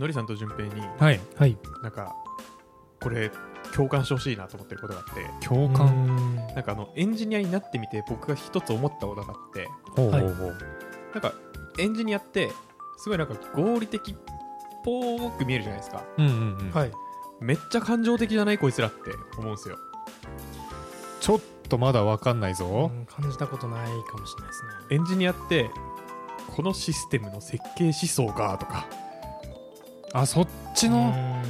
のりさんと順平にはいはい。なんかこれ共感してほしいなと思ってることがあって。共う感ん。なんかあのエンジニアになってみて僕が一つ思ったことがあって。ほうほうほう。なんかエンジニアってすごいなんか合理的っぽく見えるじゃないですか。うんうんうん。はい。めっちゃ感情的じゃないこいつらって思うんですよ。ちょっとまだわかんないぞ。うん感じたことないかもしれないですね。エンジニアってこのシステムの設計思想がとかあそっちの？うん。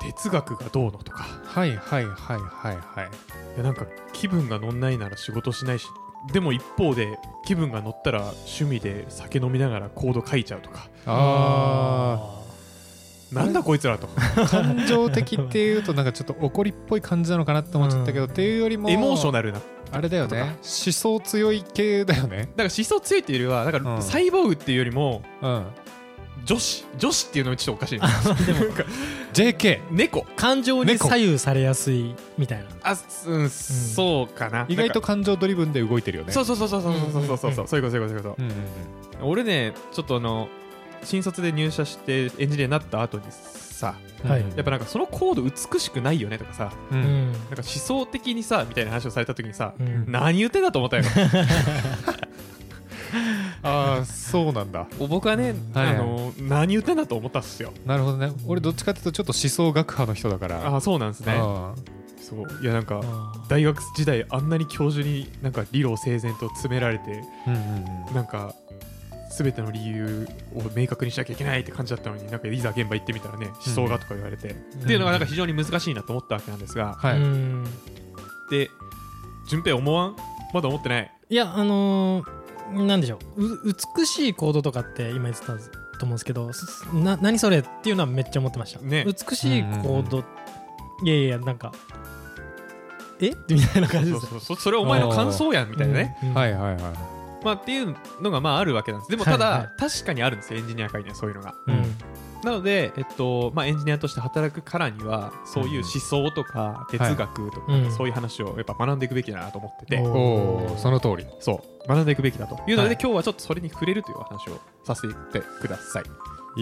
哲学がどうのとか。はいはいはいはいはい。いやなんか気分が乗んないなら仕事しないしでも一方で気分が乗ったら趣味で酒飲みながらコード書いちゃうとか。あ なんだこいつらと。あ感情的っていうとなんかちょっと怒りっぽい感じなのかなって思っちゃったけど、っていうよりもエモーショナルな。だかあれだよね。思想強い系だよね。ら思想強いっていうよりはだかうん。らサイボーグっていうよりもうん女子女子っていうのはちょっとおかしいな。でも。JK 猫。感情に猫。左右されやすいみたいな。あうん、そうかな。意外と感情ドリブンで動いてるよね。そうそうそうそうそうそうそうそうそういうことそういうことそういう俺ねちょっとあの新卒で入社してエンジニアになった後にさうんはいやっぱなんかそのコード美しくないよねとかさううんんなんか思想的にさみたいな話をされた時にさうん何言ってんだと思ったよ ああそうなんだ。僕はね、はいはい。あの何言ってんだと思ったっすよ。なるほどね。俺どっちかっていうとちょっと思想学派の人だから。ああそうなんですね。あそう。いやなんか大学時代あんなに教授になんか理路整然と詰められてーうんうんうん。なんか全ての理由を明確にしなきゃいけないって感じだったのになんかいざ現場行ってみたらね思想がとか言われて、っていうのがなんか非常に難しいなと思ったわけなんですが、はい、うん。で順平思わん？まだ思ってない。いやあのーなんでしょう。う美しいコードとかって今言ってたと思うんですけどすな何それっていうのはめっちゃ思ってました、ね。美しいコード、いやいやなんかえ？みたいな感じです。そうそう。そそれはお前の感想やんみたいなね、うん。うん。はいはいはい。まあっていうのがまああるわけなんです。でもただ、はいはい。確かにあるんですよ。エンジニア界にはそういうのが。うんなので、えっとまあ、エンジニアとして働くからにはそういう思想とか哲学とか、うん。そういう話をやっぱ学んでいくべきだなと思ってて、おその通り。そう。学んでいくべきだと。いうので、はい。今日はちょっとそれに触れるというお話をさせてください。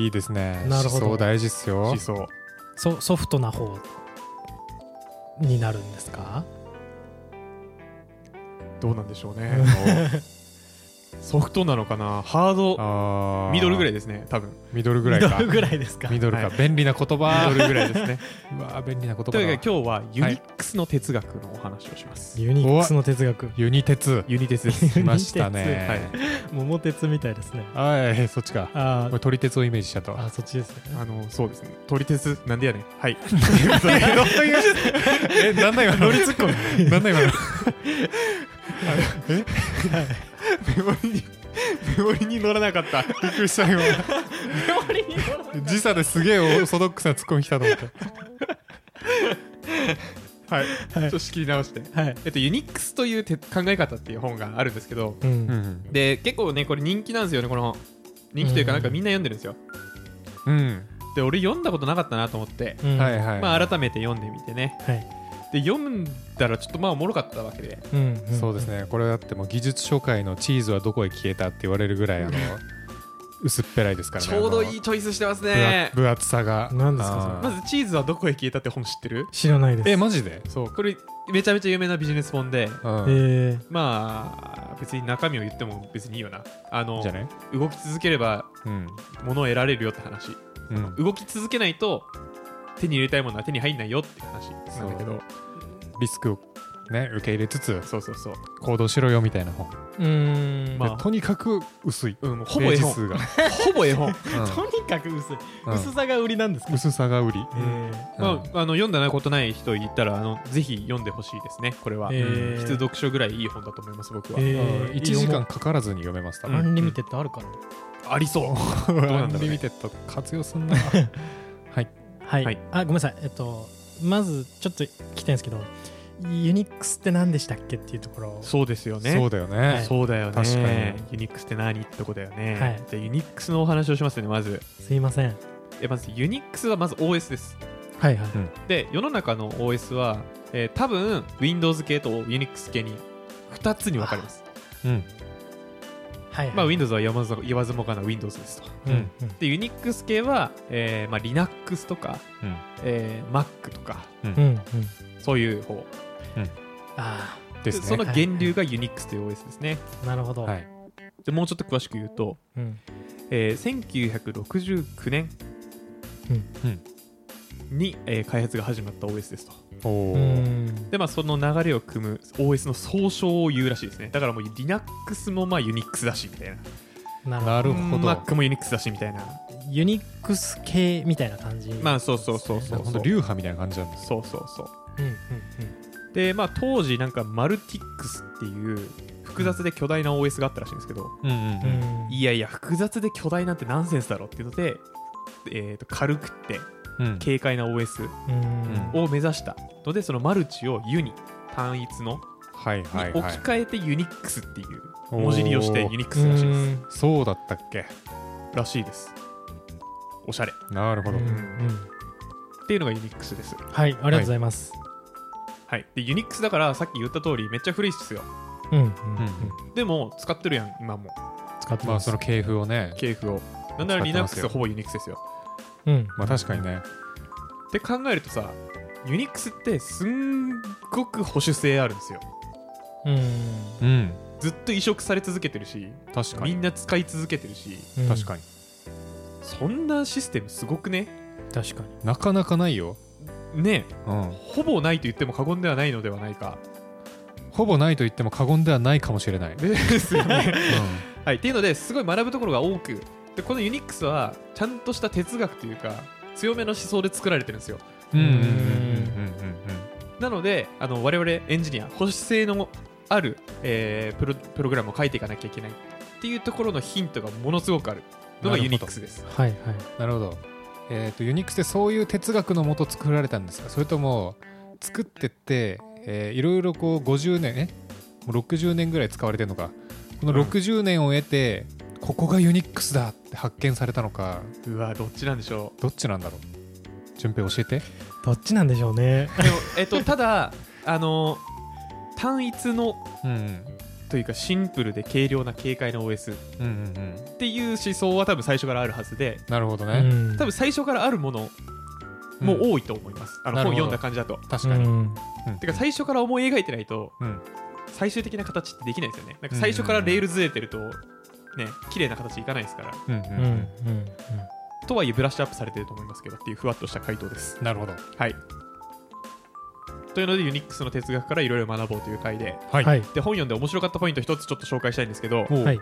いいですね。なるほど。思想大事っすよ。思想。ソソフトな方になるんですか？どうなんでしょうね ソフトなのかな？ハードあミドルぐらいいですね多分。ミドルぐらいか。ミドルぐらいですか？ミドルか、はい。便利な言葉。ミドルぐらいですね。うわー便利な言葉だ。というわけで今日はユニックスの哲学のお話をします、ユニックスの哲学。ユニ鉄ユニテスです。来ましたね。はい。桃鉄みたいですね。はいそっちか。あこれ撮り鉄をイメージしちゃったわーあそっちですね。あのそうですね。撮り鉄なんでやねん。はい。えなんだ今の？乗りツッコミ。なんだ今の？メモリにメモリに乗らなかった。びっくりした今。時差ですげえオーソドックスなツッコミ来たと思って。はい、ちょっと仕切り直して。はい。えっとユニックスというて考え方っていう本があるんですけど。うん。うんで結構ねこれ人気なんですよね。この本人気というかうんなんかみんな読んでるんですよ。うん。で俺読んだことなかったなと思って。うん。はいはい。まあ改めて読んでみてね。はいで読んだらちょっとまあおもろかったわけで。うんんそうですね。これだってもう技術書界のチーズはどこへ消えたって言われるぐらいあの薄っぺらいですからね。ちょうどいいいチョイスしてますね。分厚さが。何ですか？まずチーズはどこへ消えたって本知ってる？知らないです。えマジで？そう。これめちゃめちゃ有名なビジネス本で。うん。えまあ別に中身を言っても別にいいよな。あのじゃね。動き続ければうん。物を得られるよって話。うん。動き続けないと手に入れたいものは手に入んないよって話なんだけどリスクをね受け入れつつそうそうそう。行動しろよみたいな本。ーうーん。まあ。でとにかく薄い。うん、ほぼ絵本。がほぼ絵本、とにかく薄い。うん。薄さが売りなんですか薄さが売り。えーまあ、あの読んだことない人いたらあのぜひ読んでほしいですねこれは、えー。必読書ぐらいいい本だと思います僕は、えうん。ー1時間かからずに読めます多分。アンリミテッドあるかなありそう。アンリミテッド。活用すんな はい。はい、はいあごめんなさい。えっとまずちょっと聞きたいんですけど Unix って何でしたっけっていうところ。そうですよね。そうだよね、はい。そうだよね。確かに。 Unix って何ってとこだよね、はい。じゃあ Unix のお話をしますねまず。すいません。えまず Unix はまず OS です。はいはい、で世の中の OS は、えー多分 Windows 系と Unix 系に2つに分かれます。うんはいはい。まあ、Windows は言わず言わずもがな Windows ですと。うんうん。で、Unix 系は、えーまあ、Linux とか、うん。えー Mac とか、うん。うんそういう方。あですね。その源流が Unix という OS ですね。あなるほど。はい。でもうちょっと詳しく言うと、うん。えー1969年うん。に、えー開発が始まった OS ですと。で、まあ、その流れを組む OS の総称を言うらしいですね。だからもう Linux もまあ Unix だしみたいな。なるほど Mac も Unix だしみたいな。ユニックス系みたいな感じまあ、そうそうそうそうそう。流派みたいな感じなんですそうそうそう。うんうんで、まあ、当時なんかマルティックスっていう複雑で巨大な OS があったらしいんですけど、うんうんうんうんいやいや複雑で巨大なんてナンセンスだろっていうので、えーと軽くってうん軽快な OS うん。を目指したのでそのマルチをユニ単一のはいに置き換えてユニックスっていう文字利用してユニックスらしいです。うん。そうだったっけ？らしいです。おしゃれ。っなるほど。うん。うん。ていうのがユニックスです。はいありがとうございます。はい。でユニックスだからさっき言った通りめっちゃ古いっすよ。うん。うん。うん。でも使ってるやん今も。まあ使ってます。その系譜をね。系譜を。なんなら Linux がほぼユニックスですようん。まあ確かにね。って考えるとさユニックスってすんごく保守性あるんですよ。うん。うん。ずっと移植され続けてるし確かに。みんな使い続けてるし。うん。確かに。そんなシステムすごくね？確かに。なかなかないよ。ね。うん。ほぼないと言っても過言ではないのではないか。ほぼないと言っても過言ではないかもしれない。ですよね。うはい。っていうのですごい学ぶところが多くでこのユニックスはちゃんとした哲学というか強めの思想で作られてるんですよ。んうんうんうんうんなのであの我々エンジニア保守性のある、えープロプログラムを書いていかなきゃいけない。っていうところのヒントがものすごくある。のがユニックスです。はいはい。なるほど。えっとユニックスってそういう哲学のもと作られたんですか？それとも作ってってえーいろいろこう50年え？もう60年ぐらい使われてるのか。このうん。60年を得てここがユニックスだって発見されたのか。うわどっちなんでしょどっちなんだろう。順平教えて。どっちなんでしょうね。うでも、えっと、ただあの単一のうんうん。というかシンプルで軽量な軽快な OS っうんうんうん。ていう思想は多分最初からあるはずで。なるほどね、うん。多分最初からあるものも多いと思います、あの本読んだ感じだと。確かに、うん。てか最初から思い描いてないとうん。最終的な形ってできないですよね。なんか最初からレールずれてるとね綺麗な形いかないですから。うんうんうん。うん。とはいえブラッシュアップされてると思いますけどっていうふわっとした回答です。なるほど。はい。というのでユニックスの哲学からいろいろ学ぼうという回で。はい。で本読んで面白かったポイント一つちょっと紹介したいんですけど。はい。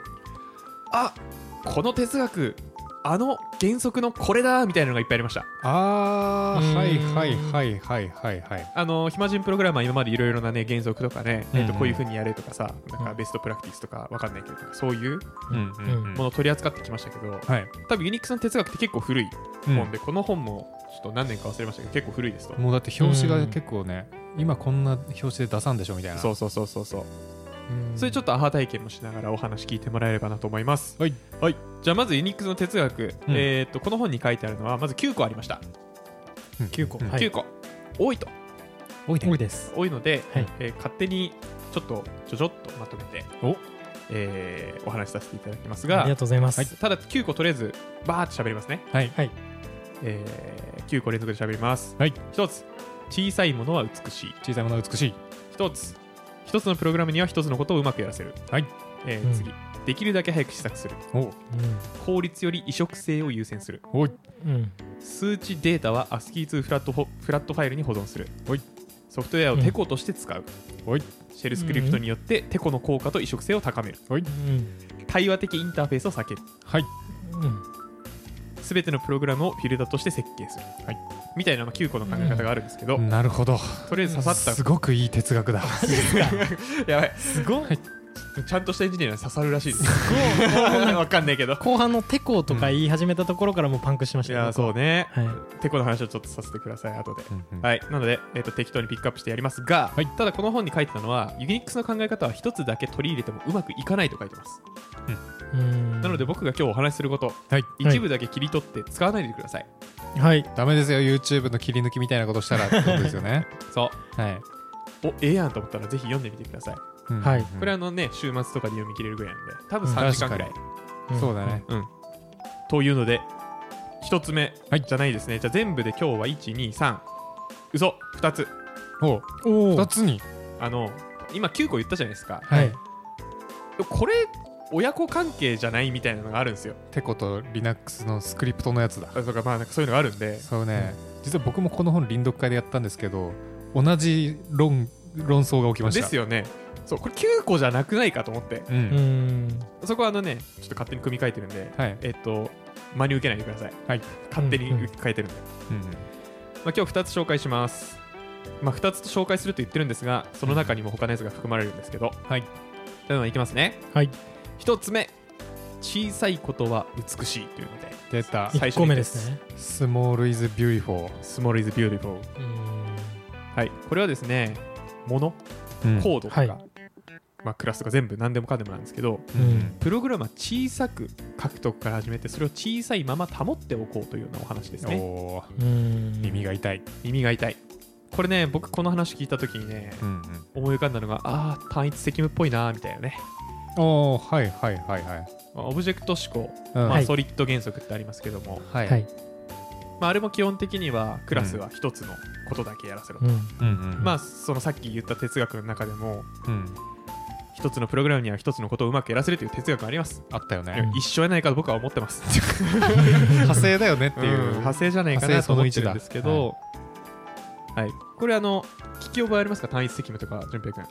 あこの哲学あの原則のこれだみたいなのがいっぱいありました。あーうーんはいはいはいはいはいはい。あの暇人プログラマー今までいろいろなね原則とかね、えー、とこういうふうにやれとかさなんうん。かベストプラクティスとかわかんないけどそういうものを取り扱ってきましたけどはい、多分ユニックスの哲学って結構古いうん本で、この本もちょっと何年か忘れましたけど結構古いですと。もうだって表紙が結構ね、今こんな表紙で出さんでしょみたいな。そうそうそうそうそう。うんそれちょっとアハ体験もしながらお話聞いてもらえればなと思います。はい、はい、じゃあまずユニックスの哲学、うん。えー、とこの本に書いてあるのはまず9個ありました、9個。うん。はい。9個。多いと。多いね多いです。多いので、はい。えー勝手にちょっとちょちょっとまとめてお。えーお話しさせていただきますがありがとうございます。はい、ただ9個とりあえずバーッと喋りますね、はい。はい。えー9個連続で喋ります、はい。1つ小さいものは美しい。小さいものは美しい。1つ1つのプログラムには1つのことをうまくやらせる、はい。うん。えー次。できるだけ早く試作する。お効率より移植性を優先する。おい。うん。うん数値データは ASCII2 フラットフォフラットファイルに保存する。おい。ソフトウェアをテコとして使う、おい。シェルスクリプトによってテコの効果と移植性を高める。おい。うん。対話的インターフェースを避ける。はい。うんすべてのプログラムをフィルターとして設計する、はい。みたいなまあ9個の考え方があるんですけど、なるほど。とりあえず刺さった。すごくいい哲学だ。やばい。すごい。ちゃんとしたエンジニアには刺さるらしいです。わかんないけど。後半のテコとか言い始めたところからもうパンクしましたよいやそうね。はい。テコの話をちょっとさせてください後で。うんうん。はい、なので、えー、と適当にピックアップしてやりますが、はい。ただこの本に書いてたのはユニックスの考え方は一つだけ取り入れてもうまくいかないと書いてます、うんなので僕が今日お話しすることはい。一部だけ切り取って使わないでください、はい。ダメですよ YouTube の切り抜きみたいなことしたらってことですよね。そはい、うおええやんと思ったらぜひ読んでみてください。うんはい。うん。これあのね週末とかで読み切れるぐらいなので多分うん。3時間ぐらい、んそうだね。というので1つ目はい。じゃないですね、じゃあ全部で今日は123嘘。2つ。おおお2つに。あの今9個言ったじゃないですか。はい。これ親子関係じゃないみたいなのがあるんですよ。てこと Linux のスクリプトのやつだ。あとかまあなんかそういうのがあるんで。そうね。実は僕もこの本臨読会でやったんですけど同じ論論争が起きました。ですよね。そうこれ9個じゃなくないかと思って。ううん。んそこはあのねちょっと勝手に組み替えてるんで。はい。えっと真に受けないでください。はい。勝手にうんうん変えてるんで、うんまあ、今日2つ紹介します。まあ2つと紹介すると言ってるんですがその中にも他のやつが含まれるんですけど。はい。ではいきますね。はい1つ目小さいことは美しいというので出た最初に1個目ですね。 Small is beautiful small is beautiful うん。はい。これはですねものうん。コードとか、はい。まあ、クラスとか全部何でもかんでもなんですけどうん。プログラムは小さく書くとこから始めてそれを小さいまま保っておこうというようなお話ですね。耳が痛い。耳が痛い。これね僕この話聞いた時にねうん思い浮かんだのがああ単一責務っぽいなーみたいなね。うんおーはいはいはいはい。まあオブジェクト思考、うん。まあ、はい。ソリッド原則ってありますけども、はい。はい。まあ、あれも基本的にはクラスは一つのことだけやらせろと、うん。うんうんまあそのさっき言った哲学の中でもうん。一つのプログラムには一つのことをうまくやらせるという哲学があります、あったよね。うん一緒やないかと僕は思ってます。派生だよねっていう。うん。派生じゃないかなと思ってるんですけ派ど、はい。これあの聞き覚えありますか？単一責務とか淳平君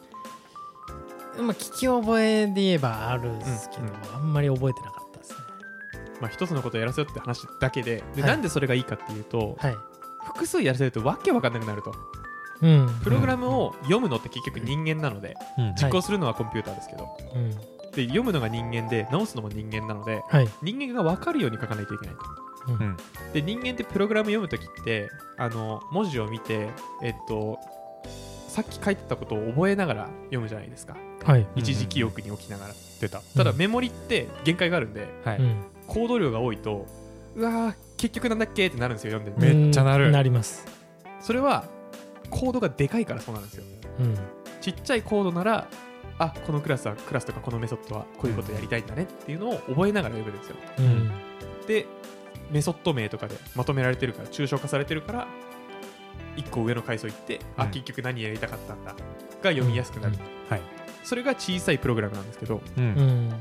まあ聞き覚えで言えばあるんですけど、うんあんまり覚えてなかったですね。まあ、一つのことをやらせようって話だけでで、はい。なんでそれがいいかっていうとはい。複数やらせるとわけわかんなくなると。うん。プログラムを読むのって結局人間なのでうん。実行するのはコンピューターですけど、うんで読むのが人間で直すのも人間なのではい。人間が分かるように書かないといけないと。うん。うん。で人間ってプログラム読むときってあの文字を見てえっとさっき書いてたことを覚えながら読むじゃないですかはい。うん一時記憶に置きながら出た。ただメモリって限界があるんではい。うん。コード量が多いとうわー結局なんだっけってなるんですよ読んで。めっちゃなる。うんなります。それはコードがでかいからそうなんですよ。うん。ちっちゃいコードならあこのクラスはクラスとかこのメソッドはこういうことやりたいんだねっていうのを覚えながら読むんですよ。うん。でメソッド名とかでまとめられてるから抽象化されてるから1個上の階層行って、あうん結局何やりたかったんだが読みやすくなる、はいそれが小さいプログラムなんですけどううん。んっ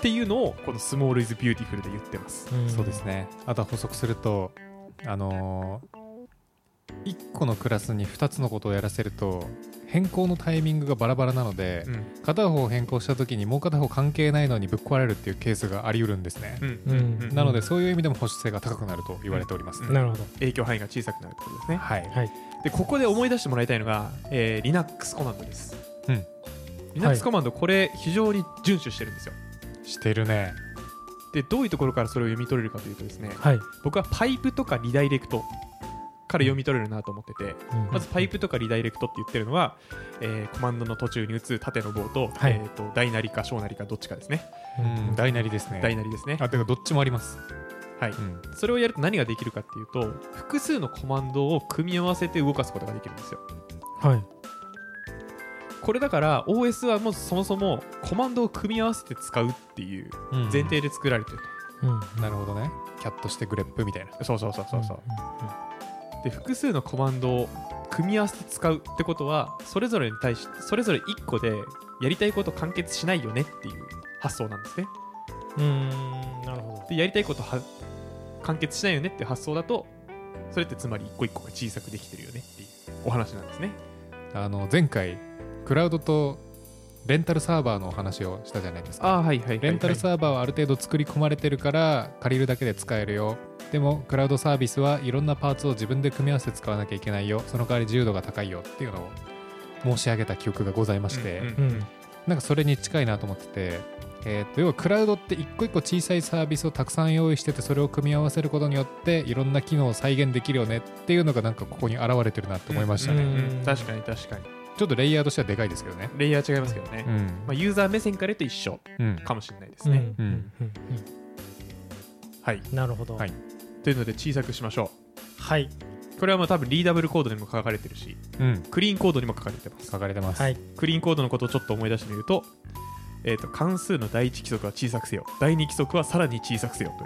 ていうのをこの small is beautiful で言ってます。うん。そうですね。あとは補足するとあのー、1個のクラスに2つのことをやらせると変更のタイミングがバラバラなので、うん。片方を変更した時にもう片方関係ないのにぶっ壊れるっていうケースがあり得るんですね、なのでそういう意味でも保守性が高くなると言われております、うん。なるほど。影響範囲が小さくなるってことですね。はい、はい。でここで思い出してもらいたいのが、えー Linux コマンドです、うん、Linux コマンドこれ非常に遵守してるんですよ。してるね。でどういうところからそれを読み取れるかというとですねはい。僕はパイプとかリダイレクトから読み取れるなと思ってて、うん。まずパイプとかリダイレクトって言ってるのは、えーコマンドの途中に打つ縦の棒と,、はい。えー、と大なりか小なりかどっちかですね、うん。大なりですね。大なりですね。あてかどっちもあります、はい。うん。それをやると何ができるかっていうと複数のコマンドを組み合わせて動かすことができるんですよ。はいこれだから OS はもうそもそもコマンドを組み合わせて使うっていう前提で作られてるうん。なるほどね。キャットしてグレップみたいな。と、そうそうそうそうそう、うで複数のコマンドを組み合わせて使うってことはそれぞれに対しそれぞれ1個でやりたいこと完結しないよねっていう発想なんですね。んうん。なるほでやりたいことは完結しないよねっていう発想だとそれってつまり一個一個が小さくできてるよねっていうお話なんですね。あの前回クラウドとレンタルサーバーのお話をしたじゃないですか。ああはいはいはい、はい、レンタルサーバーはある程度作り込まれてるから借りるだけで使えるよ。でもクラウドサービスはいろんなパーツを自分で組み合わせて使わなきゃいけないよ。その代わり自由度が高いよっていうのを申し上げた記憶がございまして、うんうん。どうんなんかそれに近いなと思ってて、えーと要はクラウドって一個一個小さいサービスをたくさん用意しててそれを組み合わせることによっていろんな機能を再現できるよねっていうのがなんかここに現れてるなと思いましたね、うんうん。確かに確かにちょっとレイヤーとしてはでかいですけどね。レイヤー違いますけどね、うん。まあ、ユーザー目線から言うと一緒。うん。かもしれないですうん。ね、うん。うん。うん。はい。うんなるほど。はい。というので小さくしましょはい。これはまあ多分リーダブルコードにも書かれてるしうん。クリーンコードにも書かれてます書かれてます、はい。クリーンコードのことをちょっと思い出してみると,、えー、と関数の第一規則は小さくせよ。第二規則はさらに小さくせよと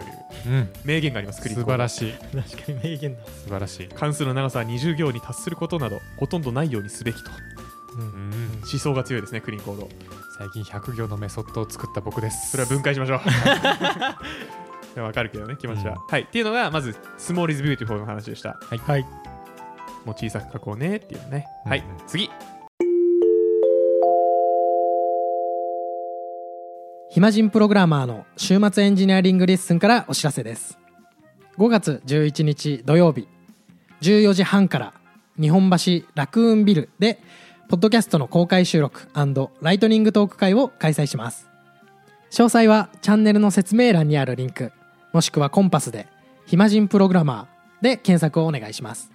いううん。名言がありますクリーン素コード晴らしい。確かに名言だ。素晴らしい、関数の長さは20行に達することなどほとんどないようにすべきと。うん。うん、思想が強いですねクリーンコード最近100行のメソッドを作った僕です。それは分解しましょう。いやわかるけどね気持ちは、うん。はい。っていうのがまず small is beautiful の話でした。はい。もう小さく書こうねっていうのね、はいうん。うん次暇人プログラマーの週末エンジニアリングレッスンからお知らせです。5月11日土曜日14時半から日本橋ラクーンビルでポッドキャストの公開収録ライトニングトーク会を開催します。詳細はチャンネルの説明欄にあるリンクもしくはコンパスで「暇人プログラマー」で検索をお願いします。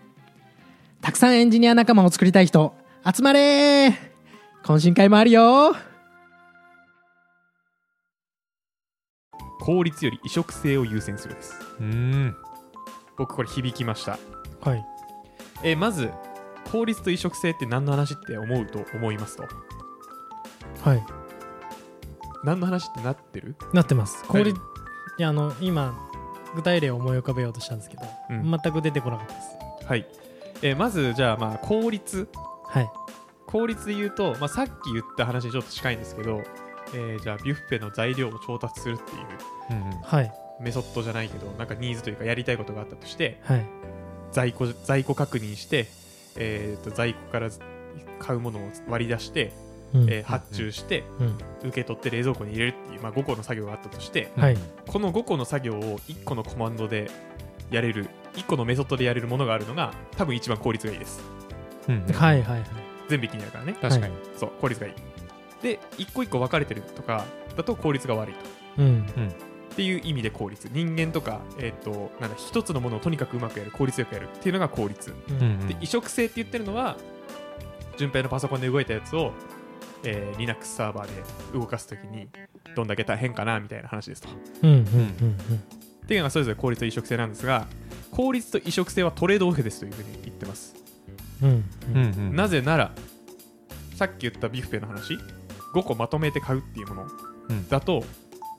たくさんエンジニア仲間を作りたい人集まれー!懇親会もあるよ効率より移植性を優先するです。うん。僕これ響きました。はい。えーまず効率と移植性って何の話って思うと思いますと？はい。何の話ってなってる？なってます。効率はいいやあの今具体例を思い浮かべようとしたんですけど、うん。全く出てこなかったです。はい、えーまずじゃあまあ効率。はい。効率で言うと、まあ、さっき言った話にちょっと近いんですけど、えーじゃあビュッフェの材料を調達するっていううんはい。メソッドじゃないけどなんかニーズというかやりたいことがあったとしてはい。在庫在庫確認して、えーと在庫から買うものを割り出して、うん。えー発注してうん。受け取って冷蔵庫に入れるっていう、まあ、5個の作業があったとしてうん。はい。この5個の作業を1個のコマンドでやれる1個のメソッドでやれるものがあるのが多分一番効率がいいです。うんうんはいはいはい。全部一気にやるからね。確かに、そう効率がいい。で1個1個分かれてるとかだと効率が悪いと。うんっていう意味で効率。人間とか、えっとなんだ一つのものをとにかくうまくやる効率よくやるっていうのが効率。うんうん。うんで移植性って言ってるのは順平のパソコンで動いたやつを、えー Linux サーバーで動かすときにどんだけ大変かなみたいな話ですと。っうんうんうん。ていうのがそれぞれ効率と移植性なんですが効率と移植性はトレードオフですというふうに言ってます、うんうん。うんうんなぜならさっき言ったビュッフェの話5個まとめて買うっていうものうん。だと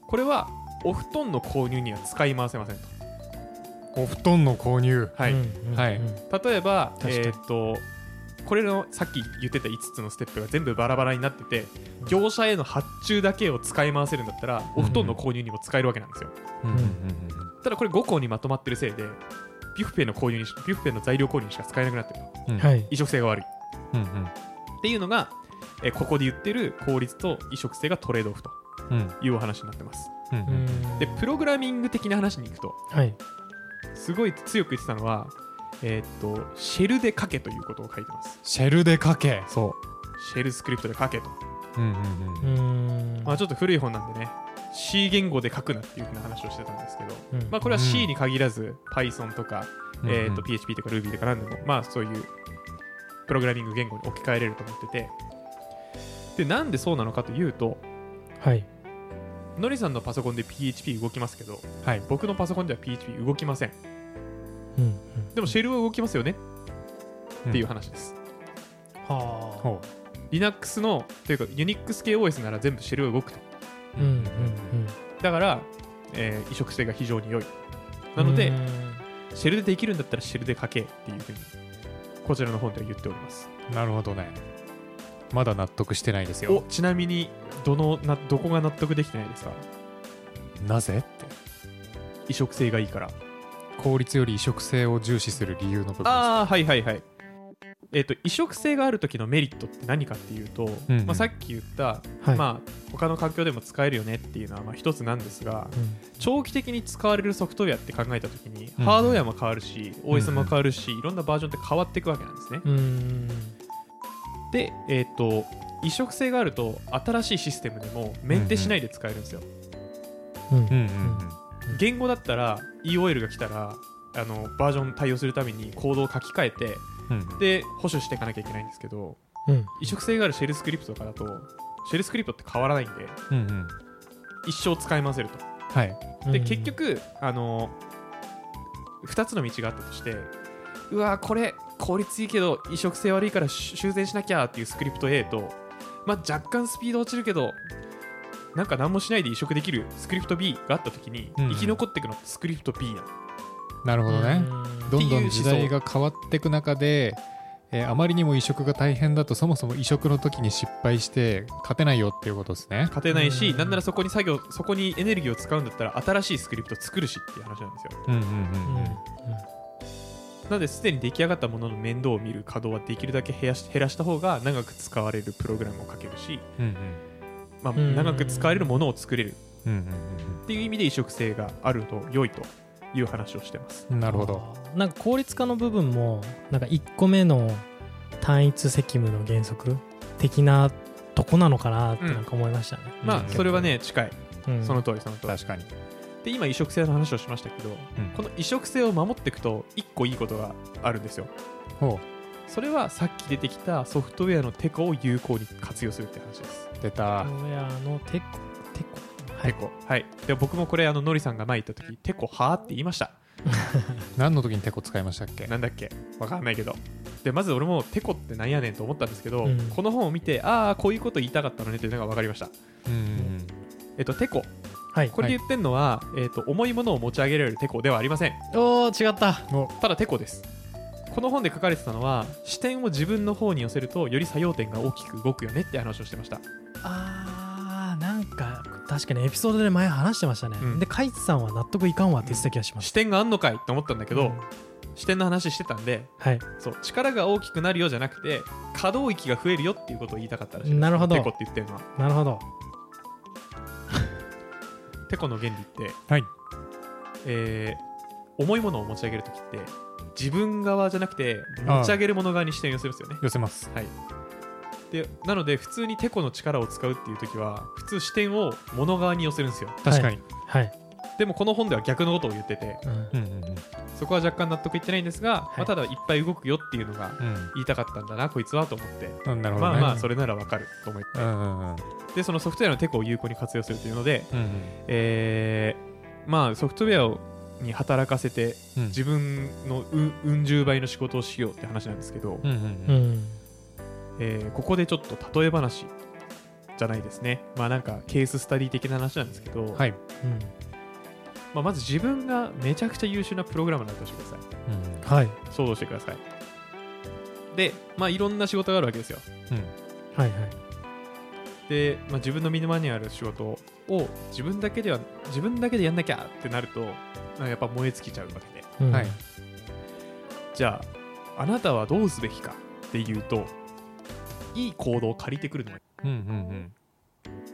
これはお布団の購入には使い回せませんと。お布団の購入。はい、うんうんはい。うん例えばえーっとこれのさっき言ってた5つのステップが全部バラバラになってて業者への発注だけを使い回せるんだったらお布団の購入にも使えるわけなんですよ。うんうんうんただこれ5個にまとまってるせいでビュッフェの購入にしビュッフェの材料購入にしか使えなくなってると。うん。はい。移植性が悪い。うんうん。っていうのが、えーここで言ってる効率と移植性がトレードオフとうん。いうお話になってます。うんでプログラミング的な話に行くとはい。すごい強く言ってたのはえーっとシェルで書けということを書いてます。シェルで書け。そう。シェルスクリプトで書けと。うんうんううん。ん。まあちょっと古い本なんでね C 言語で書くなっていうふうな話をしてたんですけど、うん。まあこれは C に限らず Python とか、うんえー、と PHP とか Ruby とか何でもまあそういうプログラミング言語に置き換えれると思ってて。でなんでそうなのかというとはい。のりさんのパソコンで PHP 動きますけどはい。僕のパソコンでは PHP 動きません。うんうん。でもシェルは動きますよね。っていう話です、はほ Linux のというか Unix 系 OS なら全部シェルは動くと。あうんうんうん。だから、えー移植性が非常に良い。なので、うん。シェルでできるんだったらシェルで書けっていうふうにこちらの本では言っております。うなるほどねまだ納得してないですよ。おちなみにどのなどこが納得できてないですか？なぜって。移植性がいいから。効率より移植性を重視する理由の部分です。ああはいはいはい。えっ、と移植性がある時のメリットって何かっていうと、うんうん。まあ、さっき言った、はい。まあ他の環境でも使えるよねっていうのはまあ一つなんですがうん。長期的に使われるソフトウェアって考えた時に、うんハードウェアも変わるし、うん OS も変わるしいろんなバージョンって変わっていくわけなんですね、うんでえっ、と移植性があると新しいシステムでもメンテしないで使えるんですよ、うんうん。うん言語だったら EOL が来たらあのバージョン対応するためにコードを書き換えてうんうん。で保守していかなきゃいけないんですけどうん。移植性があるシェルスクリプトとかだとシェルスクリプトって変わらないんでうんうん。一生使い回せると。はい。でうん結局あの2つの道があったとしてうわこれ効率いいけど移植性悪いからし修繕しなきゃっていうスクリプト A と、まあ、若干スピード落ちるけどなんか何もしないで移植できるスクリプト B があった時に、うん。生き残っていくのってスクリプト B なの。なるほどね。どんどん時代が変わっていく中で、えーあまりにも移植が大変だとそもそも移植の時に失敗して勝てないよっていうことですね。勝てないし、うん。なんならそこに作業そこにエネルギーを使うんだったら新しいスクリプト作るしっていう話なんですよ。うんうんうん。うん。うんなのですでに出来上がったものの面倒を見る稼働はできるだけ減らし減らした方が長く使われるプログラムを書けるし、うんまあ、うん長く使われるものを作れるっていう意味で移植性があると良いという話をしてます。うんなるほど。なんか効率化の部分もなんか1個目の単一責務の原則的なとこなのかなってなんか思いましたね、うん。まあそれはね近い。うん。その通りその通り。確かにで今移植性の話をしましたけど、この移植性を守っていくと1個いいことがあるんですよ。ほそれはさっき出てきたソフトウェアのテコを有効に活用するって話です。う出た。ソフトウェアのテコ？テコ？はい。テコ。はい。で僕もこれあのノリさんが前言った時テコはーって言いました。何の時にテコ使いましたっけ？なんだっけ？わかんないけど。でまず俺もテコってなんやねんと思ったんですけど、うん。この本を見てああこういうこと言いたかったのねっていうのが分かりました。うんうん。えっとテコはい。これで言ってるのは、えっと重いものを持ち上げられるテコではありません。おー違った。うんおただテコです。この本で書かれてたのは視点を自分の方に寄せるとより作用点が大きく動くよねって話をしてました。あーなんか確かにエピソードで前話してましたね、うん。でカイツさんは納得いかんわって言ってた気がします。視点があんのかいって思ったんだけど、うん。視点の話してたんではい。そう力が大きくなるよじゃなくて可動域が増えるよっていうことを言いたかったらしいですなるほど。テコって言ってるのは。なるほどテコの原理って、はい。えー重いものを持ち上げるときって自分側じゃなくて持ち上げるもの側に視点を寄せるんですよね。寄せます。はい。でなので普通にテコの力を使うっていう時は普通視点を物側に寄せるんですよ。確かに。はい、でもこの本では逆のことを言っててうん。うんうんうんそこは若干納得いってないんですが、い。まあ、ただいっぱい動くよっていうのがうん。言いたかったんだなこいつはと思って。うんなるほどね。まあまあそれならわかると思って。うん。うんうんでそのソフトウェアのテコを有効に活用するというので、うんえーまあソフトウェアをに働かせてうん。自分のうんうん十倍の仕事をしようって話なんですけど、うんうんううんん。えーここでちょっと例え話じゃないですね。まあなんかケーススタディ的な話なんですけど、はい。うんまあ、まず自分がめちゃくちゃ優秀なプログラマーだとしてくださ。いうん。はい。想像してください。でまあいろんな仕事があるわけですよ。うん。はいはい。で、まあ、自分の身の回りにある仕事を自分だけでは自分だけでやんなきゃってなるとなんかやっぱ燃え尽きちゃうわけで。うん。はい。じゃああなたはどうすべきかっていうといい行動を借りてくるのがうんうんうん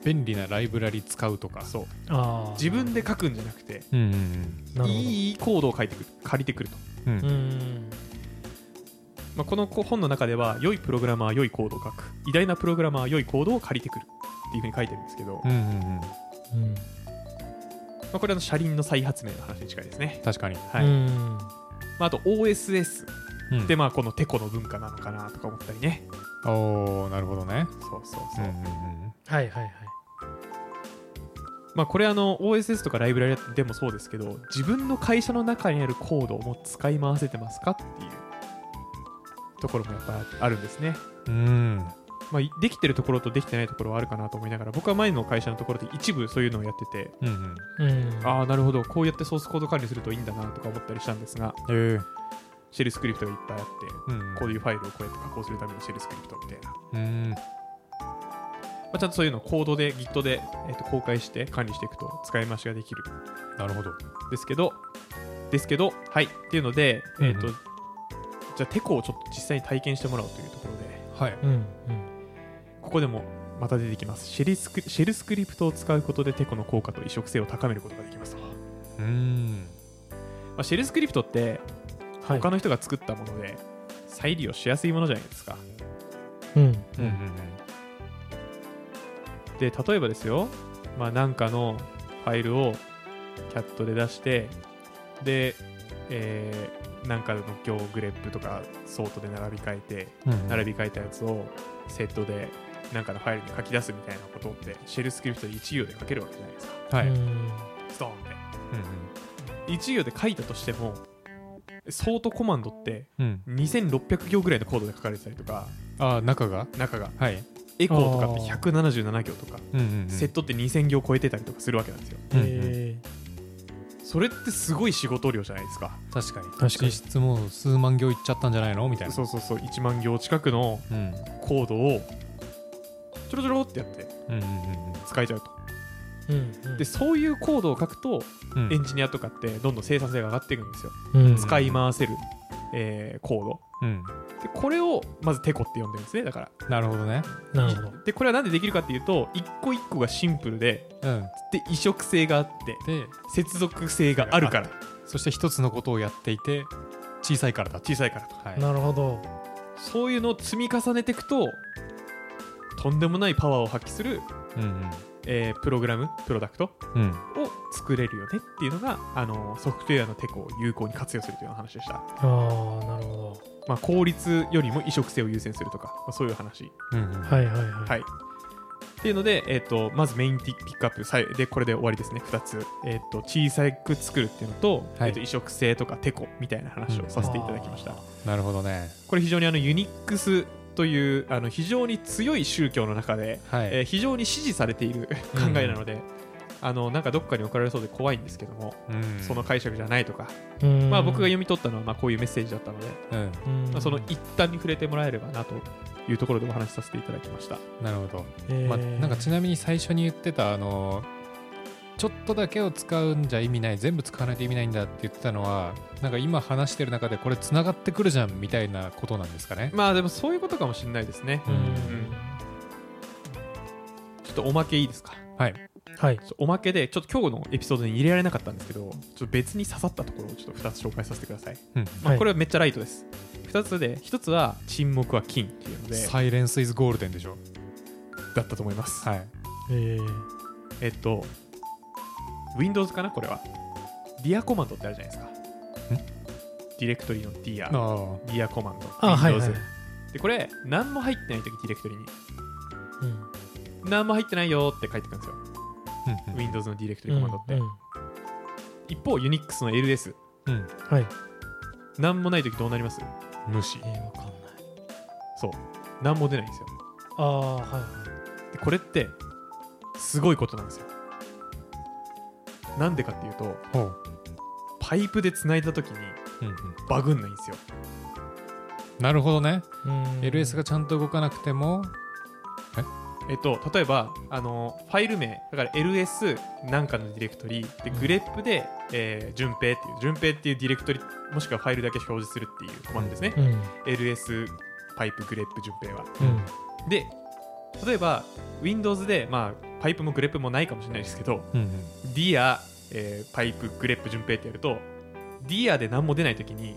便利なライブラリ使うとか。そう。自分で書くんじゃなくてうんうんなるほど。いいコードを書いてくる借りてくると、うんうん。うん。まあ、この本の中では良いプログラマーは良いコードを書く。偉大なプログラマーは良いコードを借りてくるっていうふうに書いてるんですけど、まうんうんうん。うんあ、これは車輪の再発明の話に近いですね、確かに。はい。うん。まあ、あと OSS うん。でまあこのテコの文化なのかなとか思ったりね。おーなるほどね。そうそうそう、うんうんうん。はいはいはいまあ、これあの OSS とかライブラリでもそうですけど自分の会社の中にあるコードをもう使い回せてますかっていうところもやっぱあるんですね、うん。まあ、できてるところとできてないところはあるかなと思いながら僕は前の会社のところで一部そういうのをやっててうんうん。うん。ああなるほど。こうやってソースコード管理するといいんだなとか思ったりしたんですがへえ。シェルスクリプトがいっぱいあってうんこういうファイルをこうやって加工するためのシェルスクリプトみたいな、まうんあ、ちゃんとそういうのをコードで Git で、えっと公開して管理していくと使い回しができる。なるほど。ですけど、ですけど、はい。っていうので、うんうん。えっ、と、じゃあ、テコをちょっと実際に体験してもらおうというところで、はい。うんうん。ここでもまた出てきます。シェルスクシェルスクリプトを使うことでテコの効果と移植性を高めることができます。と。まうん。あ、シェルスクリプトって、はい。他の人が作ったもので、再利用しやすいものじゃないですか。うんうんうんで、例えばですよ、まあ、なんかのファイルをキャットで出して、で、えー、なんかの行グレップとかソートで並び替えて、うん並び替えたやつをセットでなんかのファイルに書き出すみたいなことってシェルスクリプトで1行で書けるわけじゃないですか。はい。うんうんストーンで1行で書いたとしてもソートコマンドってうん。2600行ぐらいのコードで書かれてたりとか。ああ中が？中が。はいエコーとかって177行とかセットって2000行超えてたりとかするわけなんですよ。それってすごい仕事量じゃないですか。確かに。確かに。実質もう数万行いっちゃったんじゃないの？みたいな。そうそうそう。1万行近くのうん。コードをちょろちょろってやって使えちゃうと。えうんうん。でそういうコードを書くとエンジニアとかってどんどん生産性が上がっていくんですよ。うん。使い回せる、えーコード。うんでこれをまずテコって呼んでるんですね。だから。なるほどね。なるほど。でこれはなんでできるかっていうと一個一個がシンプルでうん。で移植性があってで接続性があるから。そして一つのことをやっていて小さいからだと。小さいからと。はい。なるほど。そういうのを積み重ねていくととんでもないパワーを発揮する、うんえープログラムプロダクトうん。うんを作れるよねっていうのがあのソフトウェアのテコを有効に活用するという話でした、ああなるほまあ、効率よりも移植性を優先するとか、まあ、そういう話。うんうん。どはいはいはい。はい。っていうので、えっとまずメインピックアップさいでこれで終わりですね。2つ、えっと小さく作るっていうのと,、はい。えっと移植性とかテコみたいな話をさせていただきました、なるほどね。これ非常にあのユニックスというあの非常に強い宗教の中で、はい。えー非常に支持されている 考えなので、あのなんかどっかに置かれそうで怖いんですけども、うん。その解釈じゃないとか、うん。まあ、僕が読み取ったのはまあこういうメッセージだったので、まあ、その一端に触れてもらえればなというところでお話しさせていただきました。なるほど。へー。まあ、なんかちなみに最初に言ってたあのちょっとだけを使うんじゃ意味ない全部使わないと意味ないんだって言ってたのはなんか今話してる中でこれつながってくるじゃんみたいなことなんですかね？まあでもそういうことかもしれないですね。うん。ちょっとおまけいいですか？はい。はい。おまけでちょっと今日のエピソードに入れられなかったんですけどちょっと別に刺さったところをちょっと2つ紹介させてください、うん。まあ、はい。これはめっちゃライトです。2つで1つは沈黙は金っていうのでサイレンスイズゴールデンでしょ？だったと思います、はい。えー。えっと Windows かな？これは。 dir コマンドってあるじゃないですか。ディレクトリのディアあディアコマンドあはいはい。Windows でこれ何も入ってない時ディレクトリに。うん。何も入ってないよって書いてくるんですよ Windows のディレクトリコマンドって、うん。うん。一方 Unix の ls うん。はい。何もない時どうなります？無視。え。ーわかんない。そう。何も出ないんですよ。ああはいはい。でこれってすごいことなんですよ。なんでかっていうと。パイプで繋いだ時にバグんないんですよ。なるほどね。うん。LS がちゃんと動かなくても、えっと例えばあのファイル名だから LS なんかのディレクトリでグレップで、えー順平っていう順平っていうディレクトリもしくはファイルだけ表示するっていうコマンドですね、うん。LS パイプ grep 順平は。うん。で例えば Windows で、まあ、パイプも grep もないかもしれないですけどうんうん、Dia、えーパイプグレップ順平ってやると Dia で何も出ないときに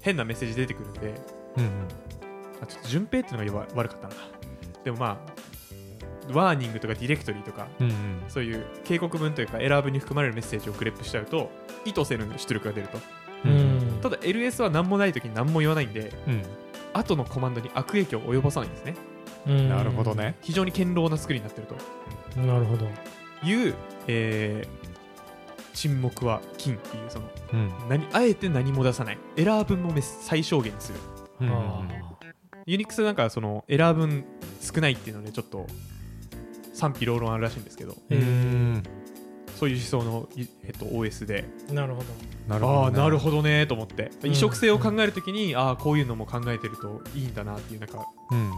変なメッセージ出てくるんでうんうん。あちょっと順平っていうのが悪かったな。でもまあワーニングとかディレクトリとかうんうん。そういう警告文というかエラー文に含まれるメッセージを grep しちゃうと意図せぬ出力が出ると。ただ LS は何もないときに何も言わないんでうん。後のコマンドに悪影響を及ぼさないんですね。うん。なるほどね。非常に堅牢な作りになってると。なるほど。いう、えー沈黙は金っていうそのうん。何あえて何も出さない。エラー文も最小限にする。うんうんあユニックスなんかそのエラー文少ないっていうのでちょっと賛否両論あるらしいんですけど。うんうんそういう思想の、いえっと、OS で。ーなるほど。なるほど、ああね、なるほどねと思って、うん。移植性を考えるときにああこういうのも考えてるといいんだなっていうなんかうん。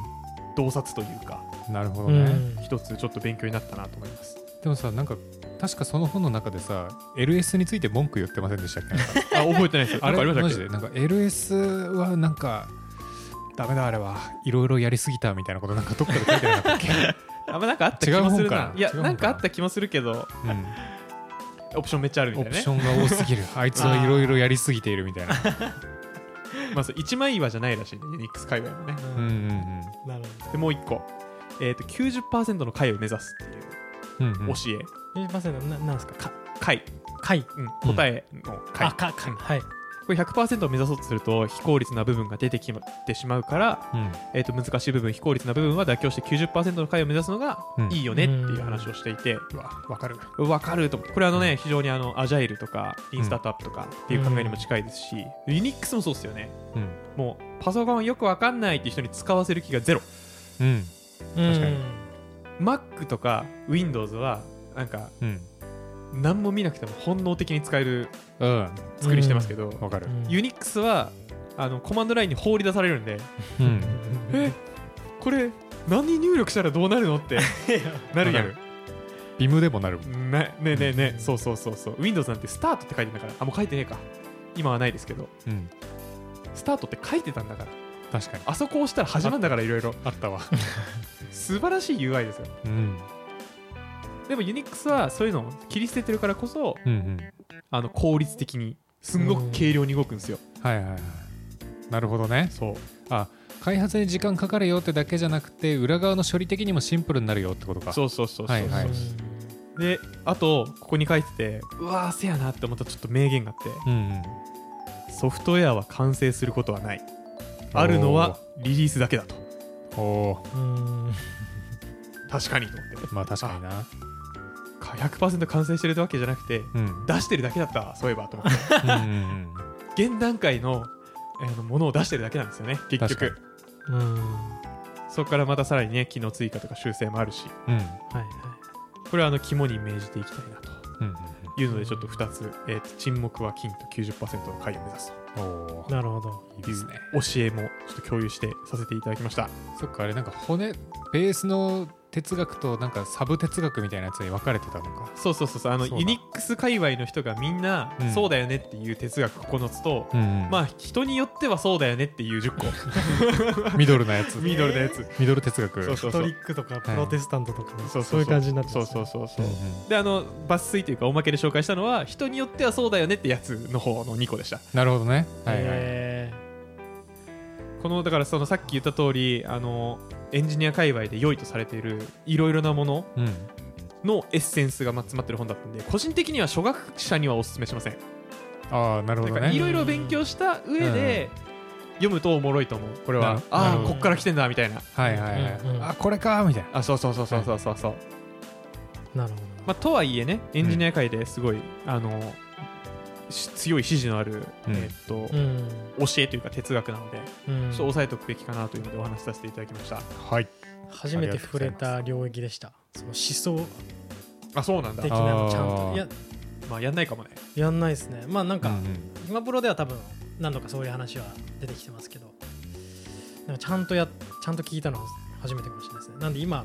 洞察というか。なるほどね、うん。一つちょっと勉強になったなと思います。でもさなんか確かその本の中でさ LS について文句言ってませんでしたっけ？あ覚えてないです。よあれなんかありましたっけ？マジで？なんか LS はなんかダメだあれは。いろいろやりすぎたみたいなことなんかどっかで書いてなかったっけ、あまあなんかあった気もするな。やな？い違う本かな？んかあった気もするけどうん、オプションめっちゃあるみオたいなね。プションが多すぎる。あいつはいろいろやりすぎているみたいな。まあそう一枚岩じゃないらしいね。ユニックス界隈もね。うんうんなるほでもう一個。えっ、と90%の回を目指すっていううんうん。うん教え、ど90%ななんですか？か回、回うん、答えの回あかかはいこれ100%を目指そうとすると非効率な部分が出てきてしまうから、うん。えー、と難しい部分非効率な部分は妥協して90%の回を目指すのがうん。いいよねっていう話をしていて、うわわかる。わかるとこれあのね非常にあのアジャイルとかインスタートアップとかっていう考えにも近いですし、ユニックスもそうですよね。うん。もうパソコンよくわかんないっていう人に使わせる気がゼロ。うん。確かに。Mac とか Windows はなんかうん。何も見なくても本能的に使えるうん作りしてますけど、わかる。ユニックスはあのコマンドラインに放り出されるんで。うん。えこれ何入力したらどうなるのって なるやんビムでもなるもん。ねねねね。そうそうそうそう。Windows なんてスタートって書いてんだからあもう書いてねえか。今はないですけど。うん。スタートって書いてたんだから。確かに。あそこを押したら始まるんだからいろいろ。あったわ。素晴らしい UI ですよ。うんでも Unix はそういうのを切り捨ててるからこそうんうん。あの効率的にすんごく軽量に動くんですよ。はいはいはい。なるほどね。そう。あ開発に時間かかるよってだけじゃなくて裏側の処理的にもシンプルになるよってことか。そうそうそうそう、はいはい。であとここに書いててうわーせやなって思ったちょっと名言があってうんうん。ソフトウェアは完成することはない。あるのはリリースだけだと。おおうん。確かにと思って。ーまあ確かにな。か100%完成してるわけじゃなくてうん。出してるだけだったそういえばと思って。現段階の,、えーのものを出してるだけなんですよね結確局うん。そこからまたさらにね機能追加とか修正もあるし。うん。うんはいはい。これはあの肝に銘じていきたいなと。うんいうのでちょっと2つ、えーと沈黙は金と90%の回を目指すうんおおなるほど。いいですね。教えもちょっと共有してさせていただきました。そっかあれなんか骨ベースの哲学となんかサブ哲学みたいなやつに分かれてたのか。そうそうそうそう。あのユニックス界隈の人がみんな、うん。そうだよねっていう哲学9つと、うんうん。まあ人によってはそうだよねっていう10個 ミドルなやつ。ミドルのやつ。ミドル哲学。カトそうそう。そうリックとかプロテスタントとか。そうそういう感じになってそうそうそうそう、うんうん。であの抜粋というかおまけで紹介したのは人によってはそうだよねってやつの方の2個でした。なるほどね。はいはい。へこのだからそのさっき言った通りあのエンジニア界隈で良いとされているいろいろなものうん。のエッセンスがま詰まってる本だったんで個人的には初学者にはお勧めしません。ああなるほどね。いろいろ勉強した上で、読むとおもろいと思う。これはああこっから来てんだみたいな。はいはいはい、うんうんあこれかみたいな。あそうそうそうそうそうそうそう、ーなるほまあ、とはいえねエンジニア界ですごい、あのし強い支持のある、うん。えーっとどうん。教えというか哲学なので、うん。ちょっと押さえておくべきかなというのでお話しさせていただきました。はい。初めて触れた領域でした。その思想あそうなんだ。的なのちゃんと。いやまあやんないかもね。やんないですね。まあなんか、うんうん今プロでは多分何度かそういう話は出てきてますけどなんかちゃんとやちゃんと聞いたのは初めてかもしれないですね。なんで今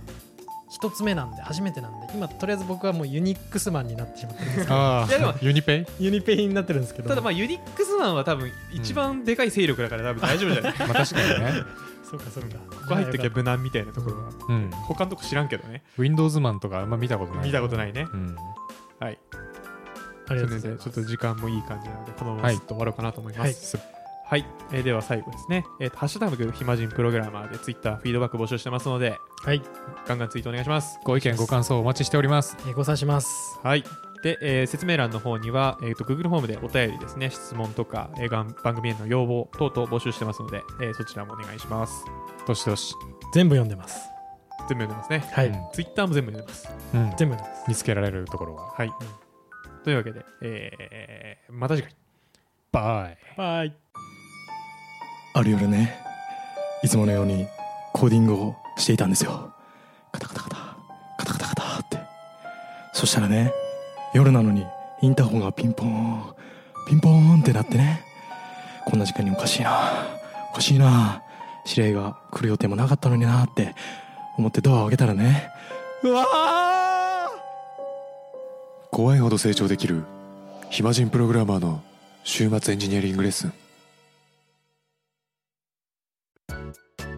一つ目なんで初めてなんで今とりあえず僕はもう Unix マンになってしまってるんですけど。あいやでもあユニペイ？ユニペイになってるんですけど。ただまあ Unix マンは多分一番でかい勢力だから多分大丈夫じゃない？こ まあ確かにね。そうかそうか。こ入っときゃ無難みたいなところは。うん。他のとこ知らんけどね。Windows マンとかあんま見たことない。見たことないね。うん。はい。ありがとうござそれでいますちょっと時間もいい感じなのでこのまますっと終わろうかなと思います、はいはい、えーでは最後ですね、えーとハッシュタグ暇人プログラマーでツイッターフィードバック募集してますのではい、ガンガンツイートお願いします。ご意見ご感想お待ちしております。えーご参します。はい。で、えー説明欄の方には、えー、と Google フォームでお便りですね。質問とか、えーがん番組への要望等々募集してますので、えーそちらもお願いします。どしどし。全部読んでます。全部読んでますね。はい、うん。ツイッターも全部読んでます。うん。全部読んでます。見つけられるところは。はい、というわけで、えーまた次回。バイ。バイある夜ねいつものようにコーディングをしていたんですよ。カタカタカタカタカタカタって。そしたらね夜なのにインターホンがピンポーンピンポーンってなってねこんな時間におかしいなおかしいな知り合が来る予定もなかったのになって思ってドアを開けたらねうわ怖いほど成長できる暇人プログラマーの週末エンジニアリングレッスン。